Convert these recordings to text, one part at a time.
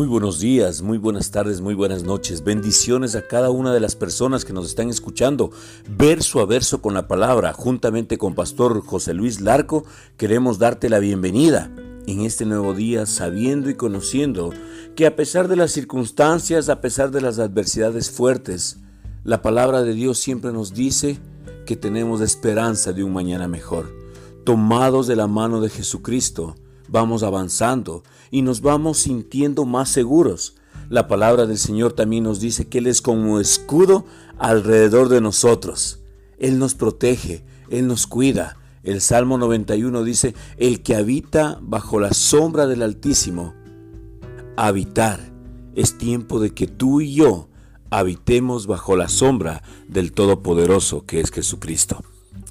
Muy buenos días, muy buenas tardes, muy buenas noches. Bendiciones a cada una de las personas que nos están escuchando, verso a verso con la palabra. Juntamente con Pastor José Luis Larco, queremos darte la bienvenida en este nuevo día, sabiendo y conociendo que a pesar de las circunstancias, a pesar de las adversidades fuertes, la palabra de Dios siempre nos dice que tenemos esperanza de un mañana mejor. Tomados de la mano de Jesucristo, vamos avanzando y nos vamos sintiendo más seguros. La palabra del Señor también nos dice que Él es como escudo alrededor de nosotros. Él nos protege, Él nos cuida. El Salmo 91 dice, el que habita bajo la sombra del Altísimo, habitar. Es tiempo de que tú y yo habitemos bajo la sombra del Todopoderoso que es Jesucristo.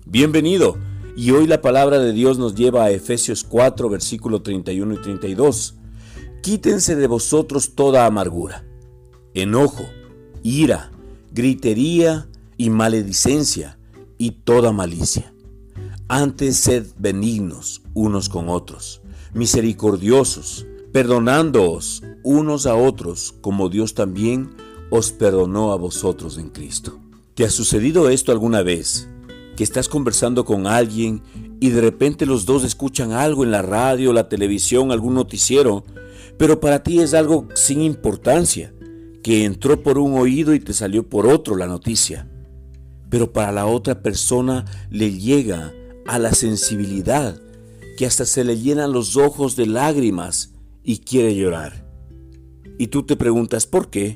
Bienvenido y hoy la palabra de Dios nos lleva a Efesios 4, versículo 31 y 32. Quítense de vosotros toda amargura, enojo, ira, gritería y maledicencia y toda malicia. Antes sed benignos unos con otros, misericordiosos, perdonándoos unos a otros, como Dios también os perdonó a vosotros en Cristo. ¿Te ha sucedido esto alguna vez? Que estás conversando con alguien y de repente los dos escuchan algo en la radio, la televisión, algún noticiero, pero para ti es algo sin importancia, que entró por un oído y te salió por otro la noticia. Pero para la otra persona le llega a la sensibilidad que hasta se le llenan los ojos de lágrimas y quiere llorar. Y tú te preguntas, ¿por qué?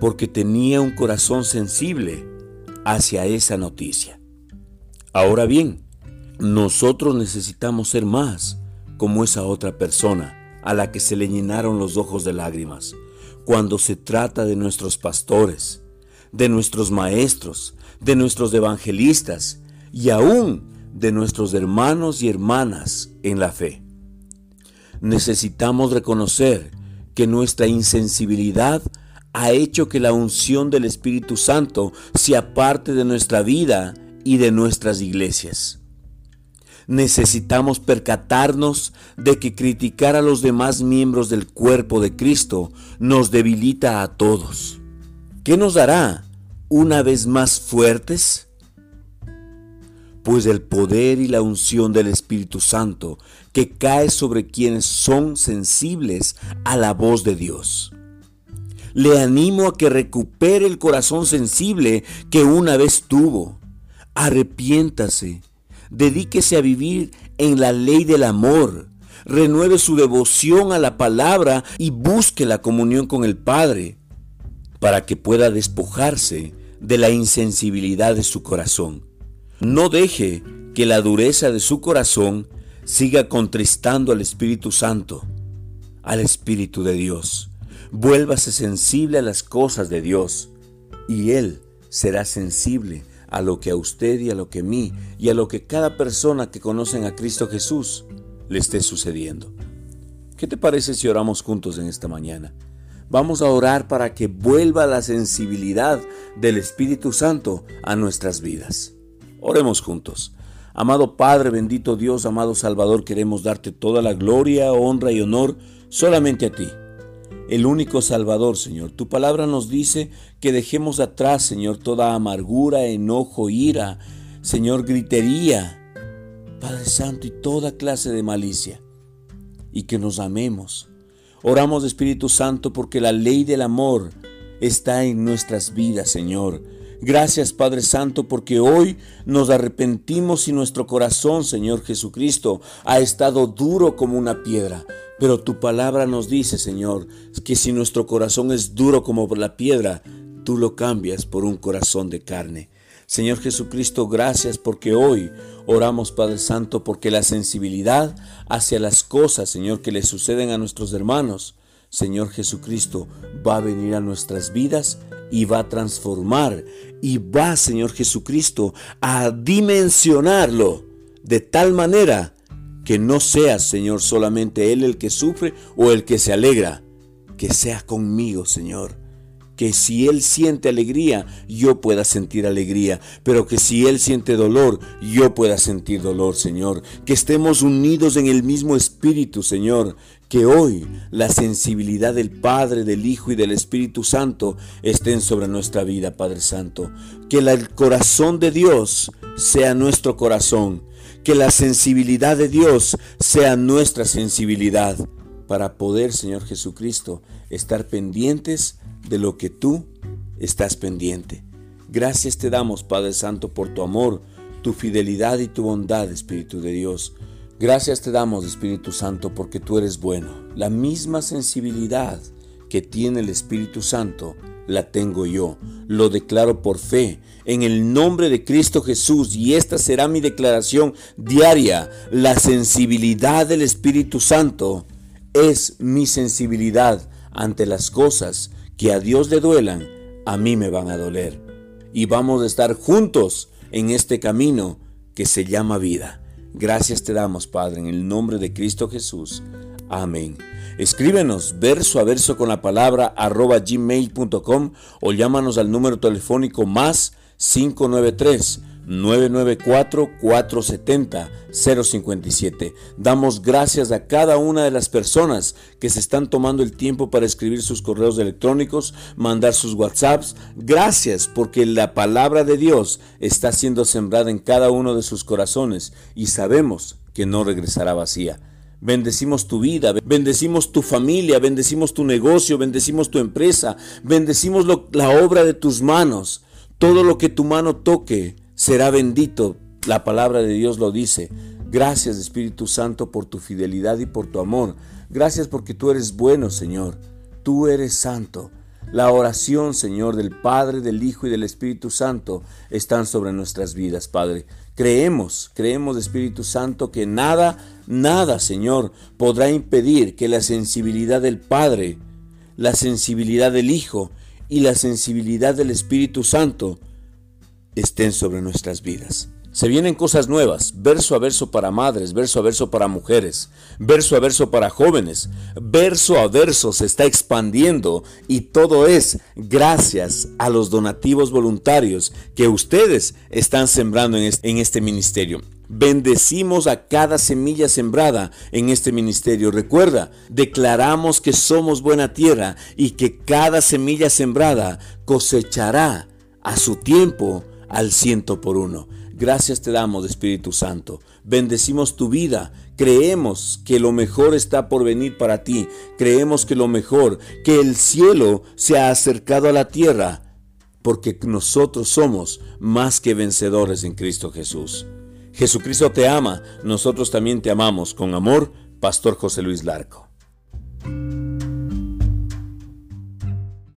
Porque tenía un corazón sensible hacia esa noticia. Ahora bien, nosotros necesitamos ser más como esa otra persona a la que se le llenaron los ojos de lágrimas cuando se trata de nuestros pastores, de nuestros maestros, de nuestros evangelistas y aún de nuestros hermanos y hermanas en la fe. Necesitamos reconocer que nuestra insensibilidad ha hecho que la unción del Espíritu Santo sea parte de nuestra vida y de nuestras iglesias. Necesitamos percatarnos de que criticar a los demás miembros del cuerpo de Cristo nos debilita a todos. ¿Qué nos dará una vez más fuertes? Pues el poder y la unción del Espíritu Santo que cae sobre quienes son sensibles a la voz de Dios le animo a que recupere el corazón sensible que una vez tuvo. Arrepiéntase, dedíquese a vivir en la ley del amor, renueve su devoción a la palabra y busque la comunión con el Padre, para que pueda despojarse de la insensibilidad de su corazón. No deje que la dureza de su corazón siga contristando al Espíritu Santo, al Espíritu de Dios. Vuélvase sensible a las cosas de Dios y Él será sensible a lo que a usted y a lo que a mí y a lo que cada persona que conocen a Cristo Jesús le esté sucediendo. ¿Qué te parece si oramos juntos en esta mañana? Vamos a orar para que vuelva la sensibilidad del Espíritu Santo a nuestras vidas. Oremos juntos. Amado Padre, bendito Dios, amado Salvador, queremos darte toda la gloria, honra y honor solamente a ti el único Salvador, Señor. Tu palabra nos dice que dejemos atrás, Señor, toda amargura, enojo, ira, Señor, gritería, Padre Santo, y toda clase de malicia, y que nos amemos. Oramos, Espíritu Santo, porque la ley del amor está en nuestras vidas, Señor. Gracias Padre Santo porque hoy nos arrepentimos y nuestro corazón, Señor Jesucristo, ha estado duro como una piedra. Pero tu palabra nos dice, Señor, que si nuestro corazón es duro como la piedra, tú lo cambias por un corazón de carne. Señor Jesucristo, gracias porque hoy oramos, Padre Santo, porque la sensibilidad hacia las cosas, Señor, que le suceden a nuestros hermanos, Señor Jesucristo, va a venir a nuestras vidas y va a transformar y va, Señor Jesucristo, a dimensionarlo de tal manera que no sea, Señor, solamente Él el que sufre o el que se alegra, que sea conmigo, Señor, que si Él siente alegría, yo pueda sentir alegría, pero que si Él siente dolor, yo pueda sentir dolor, Señor. Que estemos unidos en el mismo espíritu, Señor. Que hoy la sensibilidad del Padre, del Hijo y del Espíritu Santo estén sobre nuestra vida, Padre Santo. Que el corazón de Dios sea nuestro corazón. Que la sensibilidad de Dios sea nuestra sensibilidad para poder, Señor Jesucristo, estar pendientes de lo que tú estás pendiente. Gracias te damos, Padre Santo, por tu amor, tu fidelidad y tu bondad, Espíritu de Dios. Gracias te damos, Espíritu Santo, porque tú eres bueno. La misma sensibilidad que tiene el Espíritu Santo, la tengo yo. Lo declaro por fe, en el nombre de Cristo Jesús, y esta será mi declaración diaria. La sensibilidad del Espíritu Santo es mi sensibilidad ante las cosas que a Dios le duelan, a mí me van a doler. Y vamos a estar juntos en este camino que se llama vida. Gracias te damos, Padre, en el nombre de Cristo Jesús. Amén. Escríbenos verso a verso con la palabra arroba gmail.com o llámanos al número telefónico más 593 994-470-057. Damos gracias a cada una de las personas que se están tomando el tiempo para escribir sus correos electrónicos, mandar sus WhatsApps. Gracias porque la palabra de Dios está siendo sembrada en cada uno de sus corazones y sabemos que no regresará vacía. Bendecimos tu vida, bendecimos tu familia, bendecimos tu negocio, bendecimos tu empresa, bendecimos la obra de tus manos. Todo lo que tu mano toque será bendito. La palabra de Dios lo dice. Gracias Espíritu Santo por tu fidelidad y por tu amor. Gracias porque tú eres bueno, Señor. Tú eres santo. La oración, Señor, del Padre, del Hijo y del Espíritu Santo están sobre nuestras vidas, Padre. Creemos, creemos, Espíritu Santo, que nada, nada, Señor, podrá impedir que la sensibilidad del Padre, la sensibilidad del Hijo y la sensibilidad del Espíritu Santo estén sobre nuestras vidas. Se vienen cosas nuevas, verso a verso para madres, verso a verso para mujeres, verso a verso para jóvenes, verso a verso se está expandiendo y todo es gracias a los donativos voluntarios que ustedes están sembrando en este ministerio. Bendecimos a cada semilla sembrada en este ministerio. Recuerda, declaramos que somos buena tierra y que cada semilla sembrada cosechará a su tiempo al ciento por uno. Gracias te damos, Espíritu Santo. Bendecimos tu vida. Creemos que lo mejor está por venir para ti. Creemos que lo mejor, que el cielo se ha acercado a la tierra, porque nosotros somos más que vencedores en Cristo Jesús. Jesucristo te ama, nosotros también te amamos. Con amor, Pastor José Luis Larco.